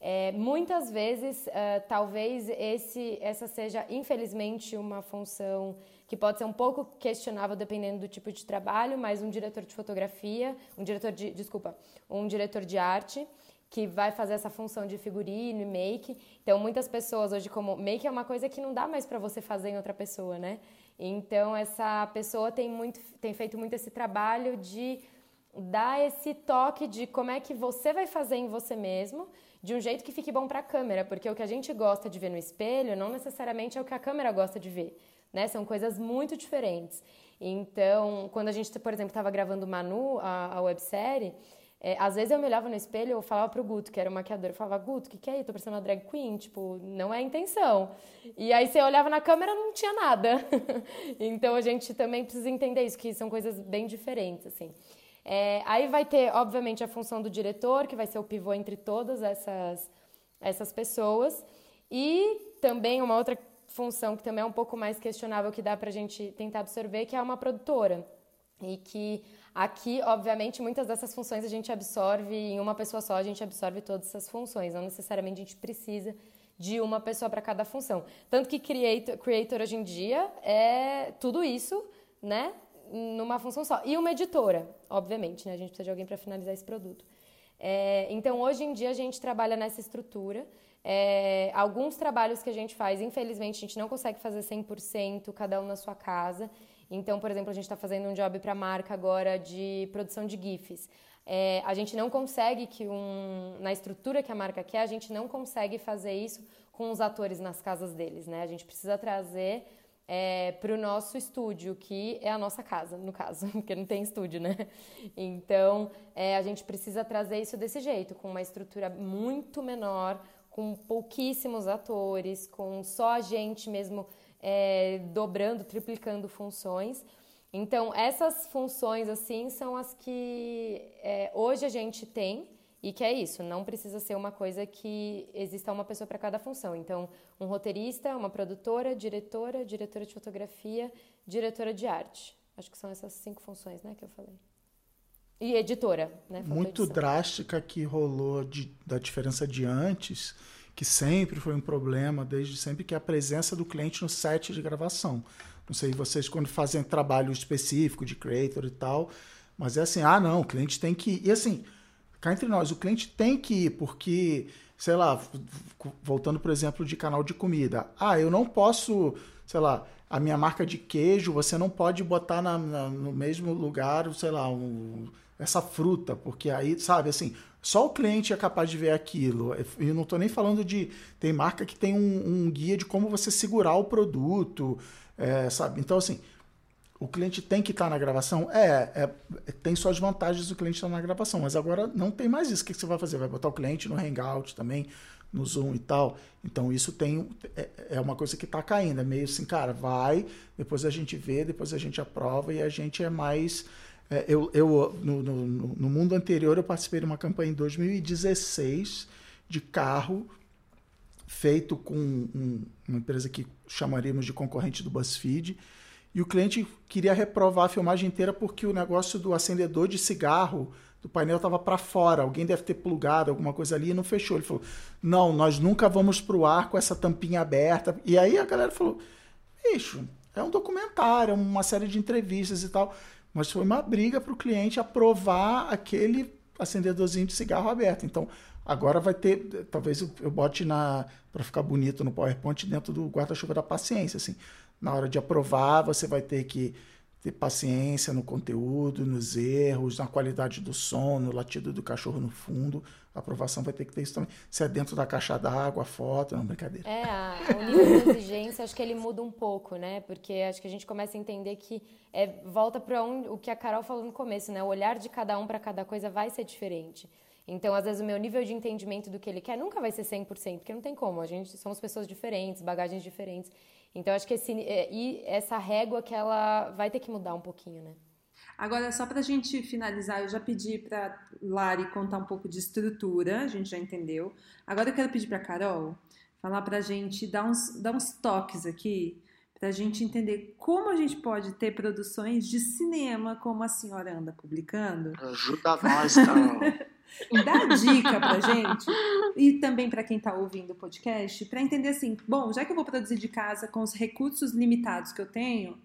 É, muitas vezes, uh, talvez esse, essa seja, infelizmente, uma função que pode ser um pouco questionável dependendo do tipo de trabalho, mas um diretor de fotografia, um diretor de, desculpa, um diretor de arte que vai fazer essa função de figurino e make. Então, muitas pessoas hoje, como make é uma coisa que não dá mais para você fazer em outra pessoa, né? Então, essa pessoa tem, muito, tem feito muito esse trabalho de dar esse toque de como é que você vai fazer em você mesmo, de um jeito que fique bom para a câmera, porque o que a gente gosta de ver no espelho não necessariamente é o que a câmera gosta de ver né? São coisas muito diferentes. Então, quando a gente, por exemplo, estava gravando Manu, a, a websérie, é, às vezes eu me olhava no espelho e eu falava pro Guto, que era o maquiador, eu falava, Guto, o que, que é isso? Tô parecendo uma drag queen, tipo, não é a intenção. E aí você olhava na câmera não tinha nada. então a gente também precisa entender isso, que são coisas bem diferentes, assim. É, aí vai ter, obviamente, a função do diretor, que vai ser o pivô entre todas essas, essas pessoas. E também uma outra função que também é um pouco mais questionável que dá para a gente tentar absorver, que é uma produtora. E que aqui, obviamente, muitas dessas funções a gente absorve em uma pessoa só, a gente absorve todas essas funções. Não necessariamente a gente precisa de uma pessoa para cada função. Tanto que creator, creator hoje em dia é tudo isso, né? Numa função só. E uma editora, obviamente, né? A gente precisa de alguém para finalizar esse produto. É, então, hoje em dia, a gente trabalha nessa estrutura. É, alguns trabalhos que a gente faz, infelizmente, a gente não consegue fazer 100%, cada um na sua casa. Então, por exemplo, a gente está fazendo um job para a marca agora de produção de GIFs. É, a gente não consegue que um, na estrutura que a marca quer, a gente não consegue fazer isso com os atores nas casas deles, né? A gente precisa trazer é, para o nosso estúdio, que é a nossa casa, no caso, porque não tem estúdio, né? Então, é, a gente precisa trazer isso desse jeito, com uma estrutura muito menor, com pouquíssimos atores, com só a gente mesmo é, dobrando, triplicando funções. Então, essas funções, assim, são as que é, hoje a gente tem e que é isso, não precisa ser uma coisa que exista uma pessoa para cada função. Então, um roteirista, uma produtora, diretora, diretora de fotografia, diretora de arte. Acho que são essas cinco funções, né, que eu falei. E editora, né? Muito drástica que rolou de, da diferença de antes, que sempre foi um problema, desde sempre, que é a presença do cliente no set de gravação. Não sei vocês quando fazem trabalho específico de creator e tal, mas é assim, ah não, o cliente tem que ir. E assim, cá entre nós, o cliente tem que ir, porque, sei lá, voltando por exemplo de canal de comida. Ah, eu não posso, sei lá, a minha marca de queijo, você não pode botar na, na, no mesmo lugar, sei lá, um essa fruta, porque aí, sabe, assim, só o cliente é capaz de ver aquilo. E não estou nem falando de. Tem marca que tem um, um, guia de como você segurar o produto, é, sabe? Então, assim, o cliente tem que estar tá na gravação? É, é, tem suas vantagens o cliente estar tá na gravação, mas agora não tem mais isso. O que você vai fazer? Vai botar o cliente no Hangout também, no Zoom e tal. Então isso tem é, é uma coisa que está caindo. É meio assim, cara, vai, depois a gente vê, depois a gente aprova e a gente é mais é, eu, eu no, no, no, mundo anterior, eu participei de uma campanha em 2016 de carro feito com um, uma empresa que chamaríamos de concorrente do BuzzFeed. E o cliente queria reprovar a filmagem inteira porque o negócio do acendedor de cigarro do painel estava para fora. Alguém deve ter plugado alguma coisa ali e não fechou. Ele falou: Não, nós nunca vamos para o ar com essa tampinha aberta. E aí a galera falou: Bicho, é um documentário, é uma série de entrevistas e tal. Mas foi uma briga para o cliente aprovar aquele acendedorzinho de cigarro aberto. Então, agora vai ter, talvez eu bote na para ficar bonito no PowerPoint dentro do guarda-chuva da paciência, assim. Na hora de aprovar, você vai ter que ter paciência no conteúdo, nos erros, na qualidade do som, no latido do cachorro no fundo. A aprovação vai ter que ter isso também. Se é dentro da caixa d'água, foto, não, brincadeira. É, a, o nível de exigência, acho que ele muda um pouco, né? Porque acho que a gente começa a entender que é, volta para um, o que a Carol falou no começo, né? O olhar de cada um para cada coisa vai ser diferente. Então, às vezes, o meu nível de entendimento do que ele quer nunca vai ser 100%, porque não tem como. A gente somos pessoas diferentes, bagagens diferentes. Então, acho que esse, é, e essa régua que ela vai ter que mudar um pouquinho, né? Agora, só para a gente finalizar, eu já pedi para Lari contar um pouco de estrutura, a gente já entendeu. Agora eu quero pedir para Carol falar para a gente, dar uns, dar uns toques aqui, para a gente entender como a gente pode ter produções de cinema como a senhora anda publicando. Ajuda nós, Carol. Dá dica pra gente e também para quem está ouvindo o podcast, para entender assim, bom, já que eu vou produzir de casa com os recursos limitados que eu tenho,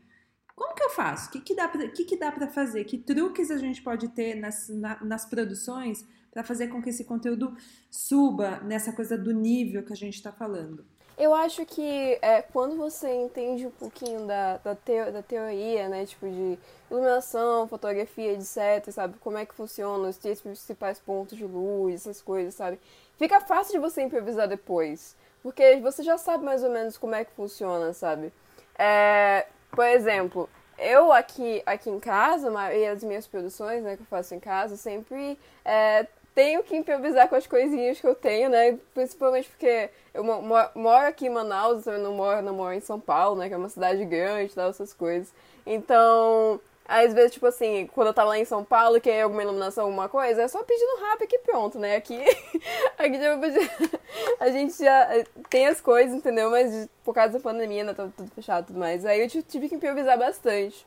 como que eu faço? O que, que dá para que que dá fazer? Que truques a gente pode ter nas, na, nas produções para fazer com que esse conteúdo suba nessa coisa do nível que a gente está falando? Eu acho que é, quando você entende um pouquinho da, da, da teoria, né, tipo de iluminação, fotografia, etc, sabe, como é que funciona, os três principais pontos de luz, essas coisas, sabe, fica fácil de você improvisar depois, porque você já sabe mais ou menos como é que funciona, sabe. É, por exemplo, eu aqui, aqui em casa, e as minhas produções, né, que eu faço em casa, sempre é, tenho que improvisar com as coisinhas que eu tenho, né? Principalmente porque eu moro aqui em Manaus, eu não moro, não moro em São Paulo, né? Que é uma cidade grande, tal, essas coisas. Então, às vezes, tipo assim, quando eu tava lá em São Paulo e queria alguma iluminação, alguma coisa, é só pedir no rap aqui pronto, né? Aqui, aqui já, a gente já tem as coisas, entendeu? Mas por causa da pandemia, né? Tá tudo fechado e tudo mais. Aí eu tive que improvisar bastante.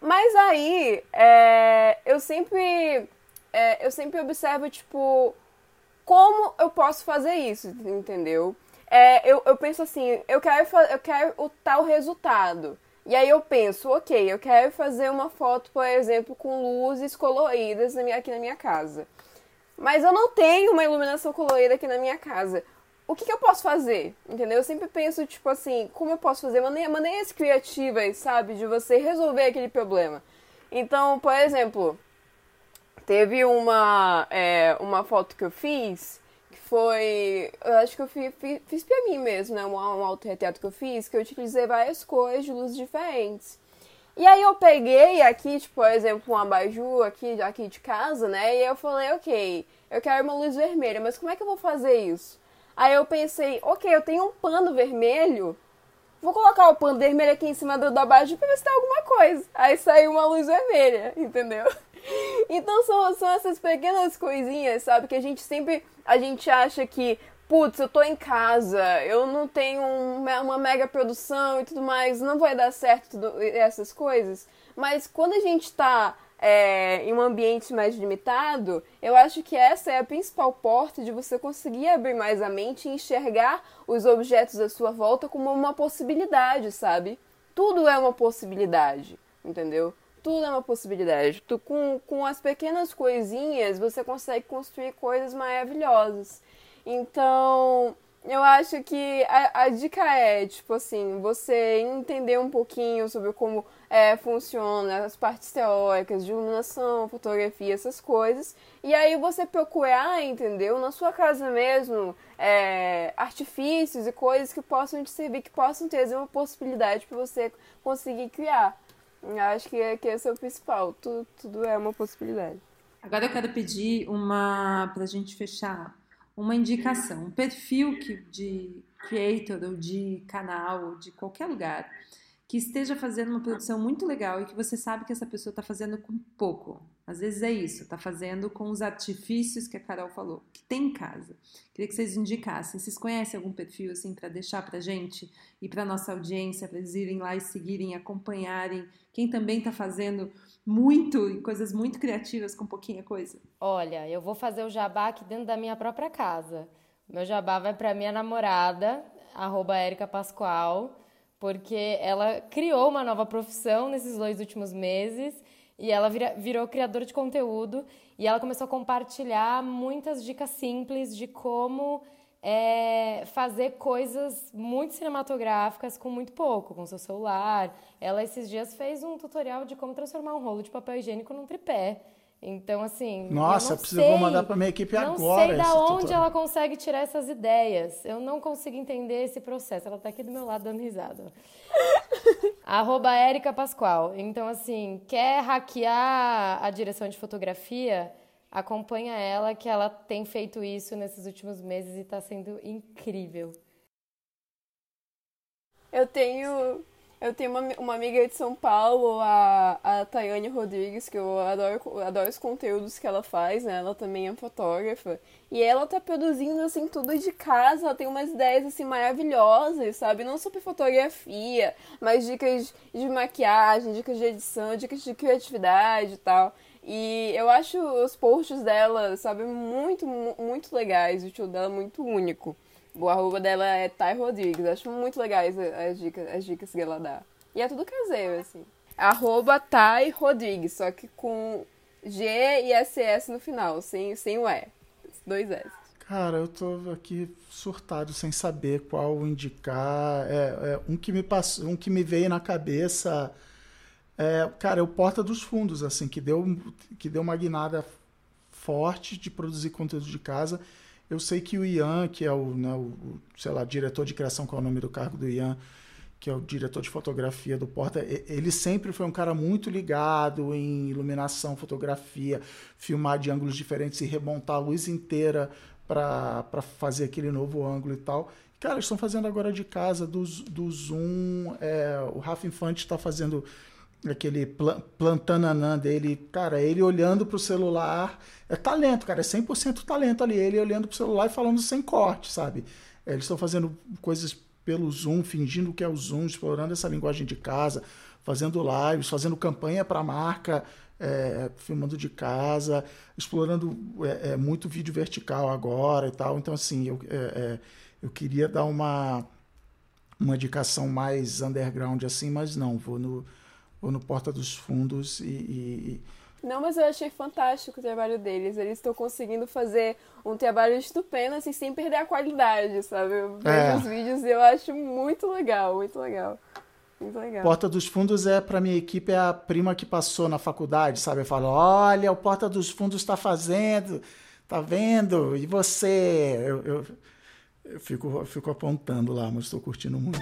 Mas aí, é, eu sempre é, eu sempre observo, tipo, como eu posso fazer isso, entendeu? É, eu, eu penso assim, eu quero, eu quero o tal resultado. E aí eu penso, ok, eu quero fazer uma foto, por exemplo, com luzes coloridas na minha, aqui na minha casa. Mas eu não tenho uma iluminação colorida aqui na minha casa. O que, que eu posso fazer? Entendeu? Eu sempre penso, tipo assim, como eu posso fazer maneiras, maneiras criativas, sabe? De você resolver aquele problema. Então, por exemplo, Teve uma, é, uma foto que eu fiz, foi. Eu acho que eu fiz, fiz, pra mim mesmo, né? Um, um autorretrato que eu fiz, que eu utilizei várias cores de luzes diferentes. E aí eu peguei aqui, tipo, por exemplo, um abajur aqui, aqui de casa, né? E eu falei, ok, eu quero uma luz vermelha, mas como é que eu vou fazer isso? Aí eu pensei, ok, eu tenho um pano vermelho, vou colocar o pano vermelho aqui em cima do, do abajur pra ver se tem alguma coisa. Aí saiu uma luz vermelha, entendeu? Então são, são essas pequenas coisinhas, sabe? Que a gente sempre. A gente acha que, putz, eu tô em casa, eu não tenho uma, mega produção e tudo mais, não vai dar certo tudo, essas coisas. Mas quando a gente tá é, em um ambiente mais limitado, eu acho que essa é a principal porta de você conseguir abrir mais a mente e enxergar os objetos à sua volta como uma possibilidade, sabe? Tudo é uma possibilidade, entendeu? Tudo é uma possibilidade. Tu, com, com as pequenas coisinhas, você consegue construir coisas maravilhosas. Então, Eu acho que a, a, dica é, tipo assim, você entender um pouquinho sobre como é, funciona as partes teóricas de iluminação, fotografia, essas coisas. E aí você procurar, entendeu? Na sua casa mesmo, é, artifícios e coisas que possam te servir, que possam trazer uma possibilidade para você conseguir criar. Eu acho que, que esse é o principal. Tudo, tudo é uma possibilidade. Agora eu quero pedir uma, para a gente fechar, uma indicação, um perfil que, de creator ou de canal, ou de qualquer lugar, que esteja fazendo uma produção muito legal e que você sabe que essa pessoa está fazendo com pouco. Às vezes é isso, está fazendo com os artifícios que a Carol falou, que tem em casa. Queria que vocês indicassem. Vocês conhecem algum perfil assim para deixar para gente e para nossa audiência, para eles irem lá e seguirem, acompanharem? Quem também está fazendo muito, coisas muito criativas com pouquinha coisa? Olha, eu vou fazer o jabá aqui dentro da minha própria casa. Meu jabá vai para minha namorada, arroba Pascoal, porque ela criou uma nova profissão nesses dois últimos meses e ela vira, virou criadora de conteúdo e ela começou a compartilhar muitas dicas simples de como é fazer coisas muito cinematográficas com muito pouco, com seu celular. Ela esses dias fez um tutorial de como transformar um rolo de papel higiênico num tripé. Então, assim. Nossa, eu preciso, vou mandar para minha equipe não agora. Não sei da onde tutorial. ela consegue tirar essas ideias. Eu não consigo entender esse processo. Ela está aqui do meu lado dando risada. Arroba Érica Pascoal. Então, assim, quer hackear a direção de fotografia? acompanha ela, que ela tem feito isso nesses últimos meses e está sendo incrível. Eu tenho eu tenho uma, uma amiga de São Paulo, a, a Tayane Rodrigues, que eu adoro, adoro os conteúdos que ela faz, né? Ela também é fotógrafa. E ela tá produzindo, assim, tudo de casa. Ela tem umas ideias, assim, maravilhosas, sabe? Não pra fotografia, mas dicas de maquiagem, dicas de edição, dicas de criatividade e tal. E eu acho os posts dela, sabe, muito, muito legais. O estilo dela é muito único. O arroba dela é Thay Rodrigues. Acho muito legais as dicas, as dicas que ela dá. E é tudo caseiro, assim. Arroba Thay Rodrigues, só que com G e SS no final, sem, sem o E. Dois S. Cara, eu tô aqui surtado sem saber qual indicar. É, é um que me passou, um que me veio na cabeça é, cara, é o Porta dos Fundos, assim, que deu, que deu uma guinada forte de produzir conteúdo de casa. Eu sei que o Ian, que é o, né, o, sei lá, diretor de criação, qual é o nome do cargo do Ian, que é o diretor de fotografia do Porta, ele sempre foi um cara muito ligado em iluminação, fotografia, filmar de ângulos diferentes e remontar a luz inteira para fazer aquele novo ângulo e tal. Cara, eles estão fazendo agora de casa do, do Zoom. É, o Rafa Infante está fazendo aquele plantananã dele, cara, ele olhando pro celular, é talento, cara, é 100% talento ali, ele olhando pro celular e falando sem corte, sabe? É, eles estão fazendo coisas pelo Zoom, fingindo que é o Zoom, explorando essa linguagem de casa, fazendo lives, fazendo campanha para marca, é, filmando de casa, explorando é, é, muito vídeo vertical agora e tal. Então, assim, eu, é, é, eu queria dar uma, uma indicação mais underground assim, mas não, vou no ou no Porta dos Fundos e, e... Não, mas eu achei fantástico o trabalho deles. Eles estão conseguindo fazer um trabalho estupendo, assim, sem perder a qualidade, sabe? Eu vejo é. os vídeos e eu acho muito legal, muito legal. Muito legal. Porta dos Fundos é, para minha equipe, é a prima que passou na faculdade, sabe? Eu falo, olha, o Porta dos Fundos está fazendo, tá vendo? E você? Eu, eu, eu, fico, eu fico apontando lá, mas estou curtindo muito.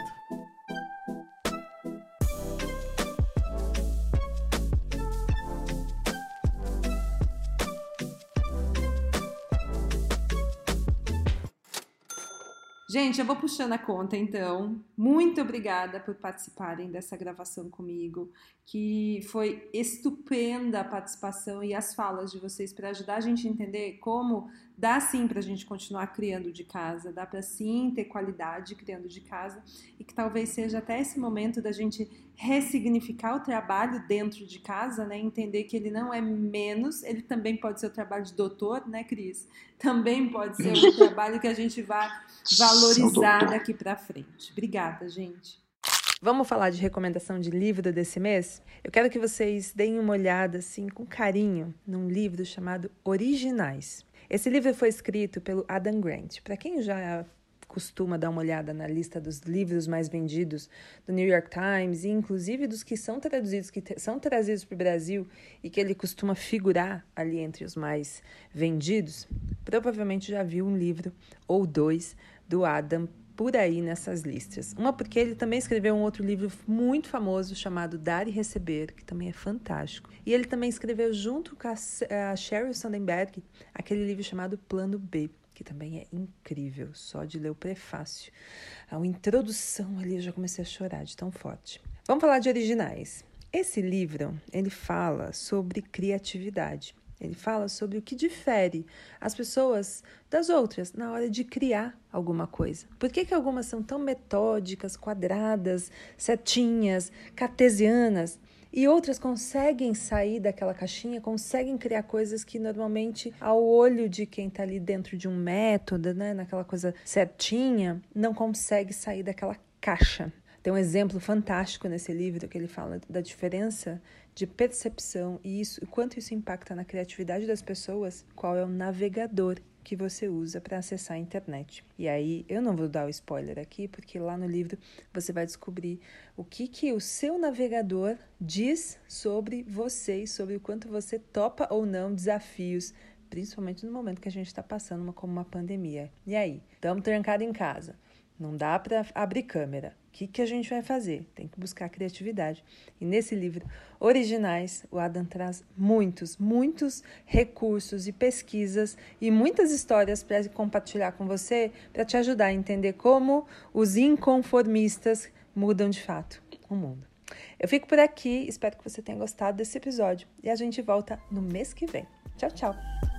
Gente, eu vou puxando a conta então. Muito obrigada por participarem dessa gravação comigo, que foi estupenda a participação e as falas de vocês para ajudar a gente a entender como dá sim para a gente continuar criando de casa, dá para sim ter qualidade criando de casa e que talvez seja até esse momento da gente ressignificar o trabalho dentro de casa, né? Entender que ele não é menos, ele também pode ser o trabalho de doutor, né, Cris? Também pode ser o trabalho que a gente vai valorizar daqui para frente. Obrigada, gente. Vamos falar de recomendação de livro desse mês? Eu quero que vocês deem uma olhada assim com carinho num livro chamado Originais. Esse livro foi escrito pelo Adam Grant. Para quem já costuma dar uma olhada na lista dos livros mais vendidos do New York Times e inclusive dos que são traduzidos, que são trazidos para o Brasil e que ele costuma figurar ali entre os mais vendidos, provavelmente já viu um livro ou dois do Adam por aí nessas listas. Uma porque ele também escreveu um outro livro muito famoso chamado Dar e Receber, que também é fantástico. E ele também escreveu junto com a Sheryl Sandberg aquele livro chamado Plano B, que também é incrível, só de ler o prefácio. A introdução ali eu já comecei a chorar de tão forte. Vamos falar de originais. Esse livro, ele fala sobre criatividade. Ele fala sobre o que difere as pessoas das outras na hora de criar alguma coisa. Por que, que algumas são tão metódicas, quadradas, certinhas, cartesianas? E outras conseguem sair daquela caixinha, conseguem criar coisas que normalmente, ao olho de quem está ali dentro de um método, né, naquela coisa certinha, não consegue sair daquela caixa. Tem um exemplo fantástico nesse livro que ele fala da diferença de percepção e isso, o quanto isso impacta na criatividade das pessoas, qual é o navegador que você usa para acessar a internet. E aí, eu não vou dar o spoiler aqui, porque lá no livro você vai descobrir o que, que o seu navegador diz sobre você e sobre o quanto você topa ou não desafios, principalmente no momento que a gente está passando uma, como uma pandemia. E aí, estamos trancados em casa, não dá para abrir câmera que, que a gente vai fazer? Tem que buscar criatividade. E nesse livro, Originais, o Adam traz muitos, muitos recursos e pesquisas e muitas histórias para compartilhar com você, para te ajudar a entender como os inconformistas mudam de fato o mundo. Eu fico por aqui, espero que você tenha gostado desse episódio e a gente volta no mês que vem. Tchau, tchau!